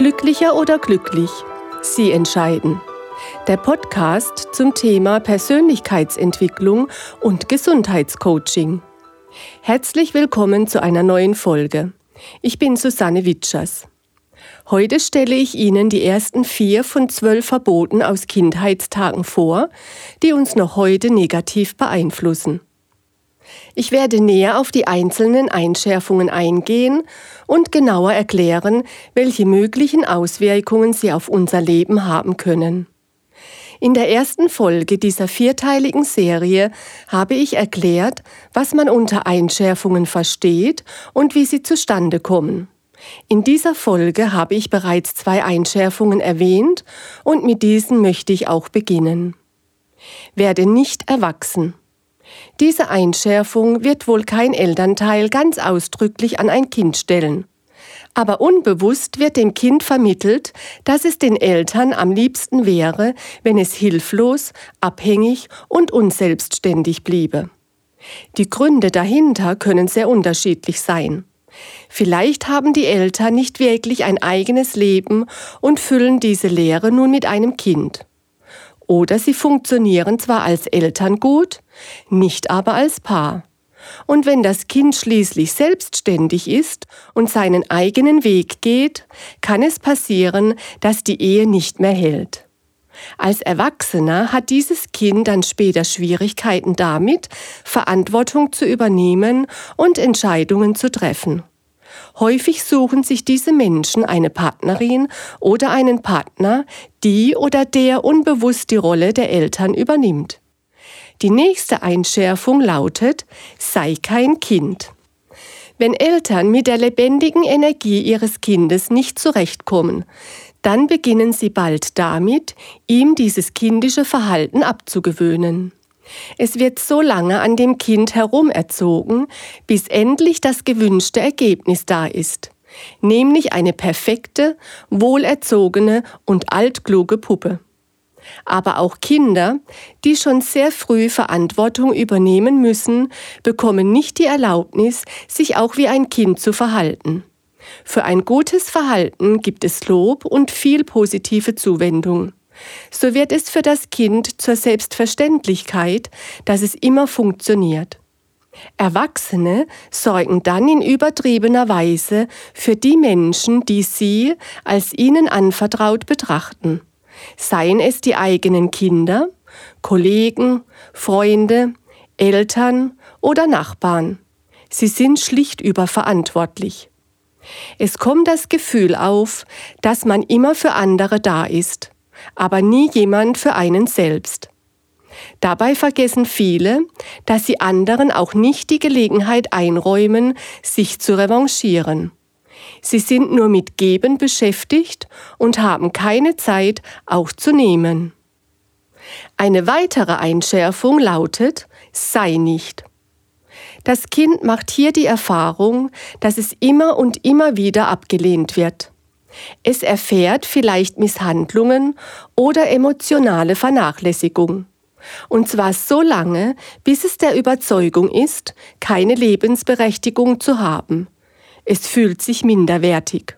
Glücklicher oder glücklich? Sie entscheiden. Der Podcast zum Thema Persönlichkeitsentwicklung und Gesundheitscoaching. Herzlich willkommen zu einer neuen Folge. Ich bin Susanne Witschers. Heute stelle ich Ihnen die ersten vier von zwölf Verboten aus Kindheitstagen vor, die uns noch heute negativ beeinflussen. Ich werde näher auf die einzelnen Einschärfungen eingehen und genauer erklären, welche möglichen Auswirkungen sie auf unser Leben haben können. In der ersten Folge dieser vierteiligen Serie habe ich erklärt, was man unter Einschärfungen versteht und wie sie zustande kommen. In dieser Folge habe ich bereits zwei Einschärfungen erwähnt und mit diesen möchte ich auch beginnen. Werde nicht erwachsen. Diese Einschärfung wird wohl kein Elternteil ganz ausdrücklich an ein Kind stellen. Aber unbewusst wird dem Kind vermittelt, dass es den Eltern am liebsten wäre, wenn es hilflos, abhängig und unselbstständig bliebe. Die Gründe dahinter können sehr unterschiedlich sein. Vielleicht haben die Eltern nicht wirklich ein eigenes Leben und füllen diese Leere nun mit einem Kind. Oder sie funktionieren zwar als Eltern gut, nicht aber als Paar. Und wenn das Kind schließlich selbstständig ist und seinen eigenen Weg geht, kann es passieren, dass die Ehe nicht mehr hält. Als Erwachsener hat dieses Kind dann später Schwierigkeiten damit, Verantwortung zu übernehmen und Entscheidungen zu treffen. Häufig suchen sich diese Menschen eine Partnerin oder einen Partner, die oder der unbewusst die Rolle der Eltern übernimmt. Die nächste Einschärfung lautet, sei kein Kind. Wenn Eltern mit der lebendigen Energie ihres Kindes nicht zurechtkommen, dann beginnen sie bald damit, ihm dieses kindische Verhalten abzugewöhnen. Es wird so lange an dem Kind herumerzogen, bis endlich das gewünschte Ergebnis da ist, nämlich eine perfekte, wohlerzogene und altkluge Puppe. Aber auch Kinder, die schon sehr früh Verantwortung übernehmen müssen, bekommen nicht die Erlaubnis, sich auch wie ein Kind zu verhalten. Für ein gutes Verhalten gibt es Lob und viel positive Zuwendung so wird es für das Kind zur Selbstverständlichkeit, dass es immer funktioniert. Erwachsene sorgen dann in übertriebener Weise für die Menschen, die sie als ihnen anvertraut betrachten, seien es die eigenen Kinder, Kollegen, Freunde, Eltern oder Nachbarn. Sie sind schlicht überverantwortlich. Es kommt das Gefühl auf, dass man immer für andere da ist, aber nie jemand für einen selbst. Dabei vergessen viele, dass sie anderen auch nicht die Gelegenheit einräumen, sich zu revanchieren. Sie sind nur mit Geben beschäftigt und haben keine Zeit, auch zu nehmen. Eine weitere Einschärfung lautet, sei nicht. Das Kind macht hier die Erfahrung, dass es immer und immer wieder abgelehnt wird. Es erfährt vielleicht Misshandlungen oder emotionale Vernachlässigung. Und zwar so lange, bis es der Überzeugung ist, keine Lebensberechtigung zu haben. Es fühlt sich minderwertig.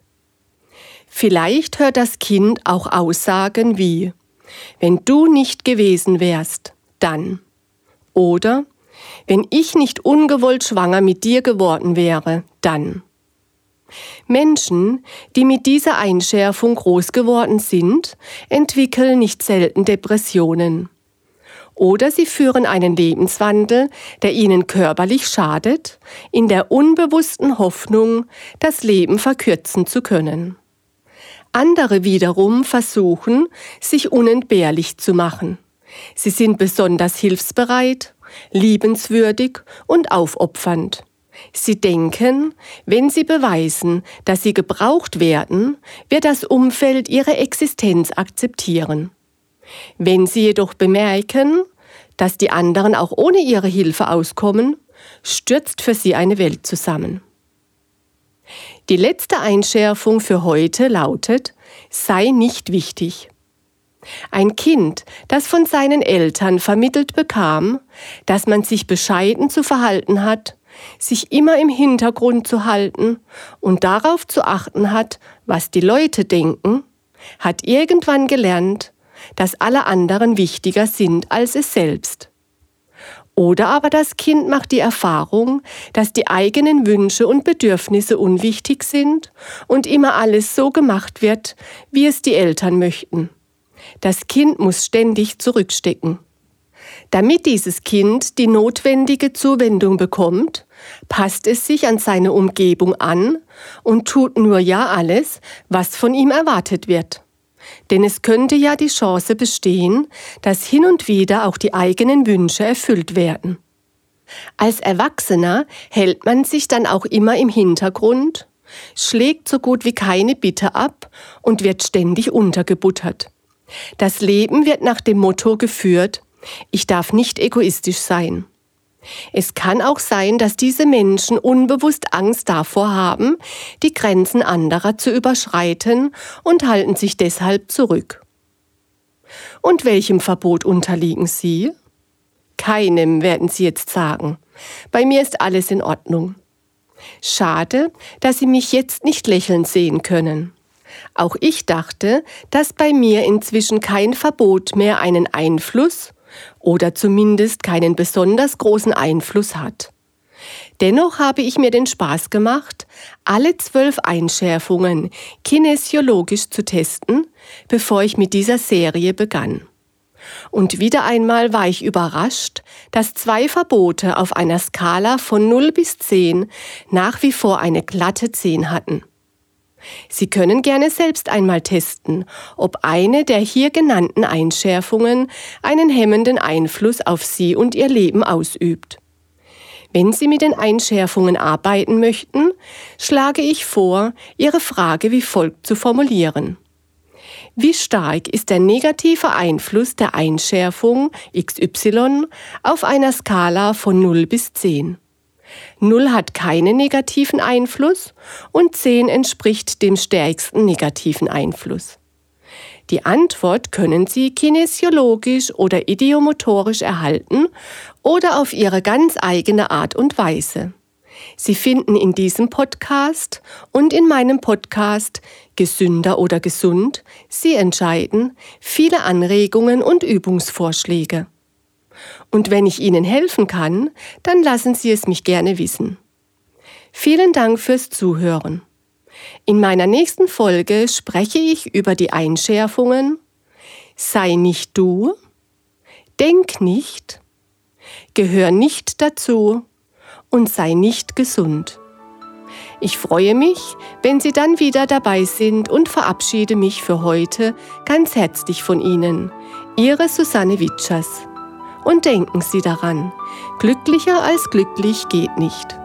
Vielleicht hört das Kind auch Aussagen wie Wenn du nicht gewesen wärst, dann. Oder Wenn ich nicht ungewollt schwanger mit dir geworden wäre, dann. Menschen, die mit dieser Einschärfung groß geworden sind, entwickeln nicht selten Depressionen. Oder sie führen einen Lebenswandel, der ihnen körperlich schadet, in der unbewussten Hoffnung, das Leben verkürzen zu können. Andere wiederum versuchen, sich unentbehrlich zu machen. Sie sind besonders hilfsbereit, liebenswürdig und aufopfernd. Sie denken, wenn sie beweisen, dass sie gebraucht werden, wird das Umfeld ihre Existenz akzeptieren. Wenn sie jedoch bemerken, dass die anderen auch ohne ihre Hilfe auskommen, stürzt für sie eine Welt zusammen. Die letzte Einschärfung für heute lautet, sei nicht wichtig. Ein Kind, das von seinen Eltern vermittelt bekam, dass man sich bescheiden zu verhalten hat, sich immer im Hintergrund zu halten und darauf zu achten hat, was die Leute denken, hat irgendwann gelernt, dass alle anderen wichtiger sind als es selbst. Oder aber das Kind macht die Erfahrung, dass die eigenen Wünsche und Bedürfnisse unwichtig sind und immer alles so gemacht wird, wie es die Eltern möchten. Das Kind muss ständig zurückstecken. Damit dieses Kind die notwendige Zuwendung bekommt, passt es sich an seine Umgebung an und tut nur ja alles, was von ihm erwartet wird. Denn es könnte ja die Chance bestehen, dass hin und wieder auch die eigenen Wünsche erfüllt werden. Als Erwachsener hält man sich dann auch immer im Hintergrund, schlägt so gut wie keine Bitte ab und wird ständig untergebuttert. Das Leben wird nach dem Motto geführt, ich darf nicht egoistisch sein. Es kann auch sein, dass diese Menschen unbewusst Angst davor haben, die Grenzen anderer zu überschreiten und halten sich deshalb zurück. Und welchem Verbot unterliegen Sie? Keinem, werden Sie jetzt sagen. Bei mir ist alles in Ordnung. Schade, dass Sie mich jetzt nicht lächeln sehen können. Auch ich dachte, dass bei mir inzwischen kein Verbot mehr einen Einfluss oder zumindest keinen besonders großen Einfluss hat. Dennoch habe ich mir den Spaß gemacht, alle zwölf Einschärfungen kinesiologisch zu testen, bevor ich mit dieser Serie begann. Und wieder einmal war ich überrascht, dass zwei Verbote auf einer Skala von 0 bis 10 nach wie vor eine glatte 10 hatten. Sie können gerne selbst einmal testen, ob eine der hier genannten Einschärfungen einen hemmenden Einfluss auf Sie und Ihr Leben ausübt. Wenn Sie mit den Einschärfungen arbeiten möchten, schlage ich vor, Ihre Frage wie folgt zu formulieren. Wie stark ist der negative Einfluss der Einschärfung XY auf einer Skala von 0 bis 10? 0 hat keinen negativen Einfluss und 10 entspricht dem stärksten negativen Einfluss. Die Antwort können Sie kinesiologisch oder idiomotorisch erhalten oder auf Ihre ganz eigene Art und Weise. Sie finden in diesem Podcast und in meinem Podcast Gesünder oder gesund, Sie entscheiden, viele Anregungen und Übungsvorschläge. Und wenn ich Ihnen helfen kann, dann lassen Sie es mich gerne wissen. Vielen Dank fürs Zuhören. In meiner nächsten Folge spreche ich über die Einschärfungen Sei nicht du, Denk nicht, Gehör nicht dazu und sei nicht gesund. Ich freue mich, wenn Sie dann wieder dabei sind und verabschiede mich für heute ganz herzlich von Ihnen. Ihre Susanne Witschers. Und denken Sie daran, glücklicher als glücklich geht nicht.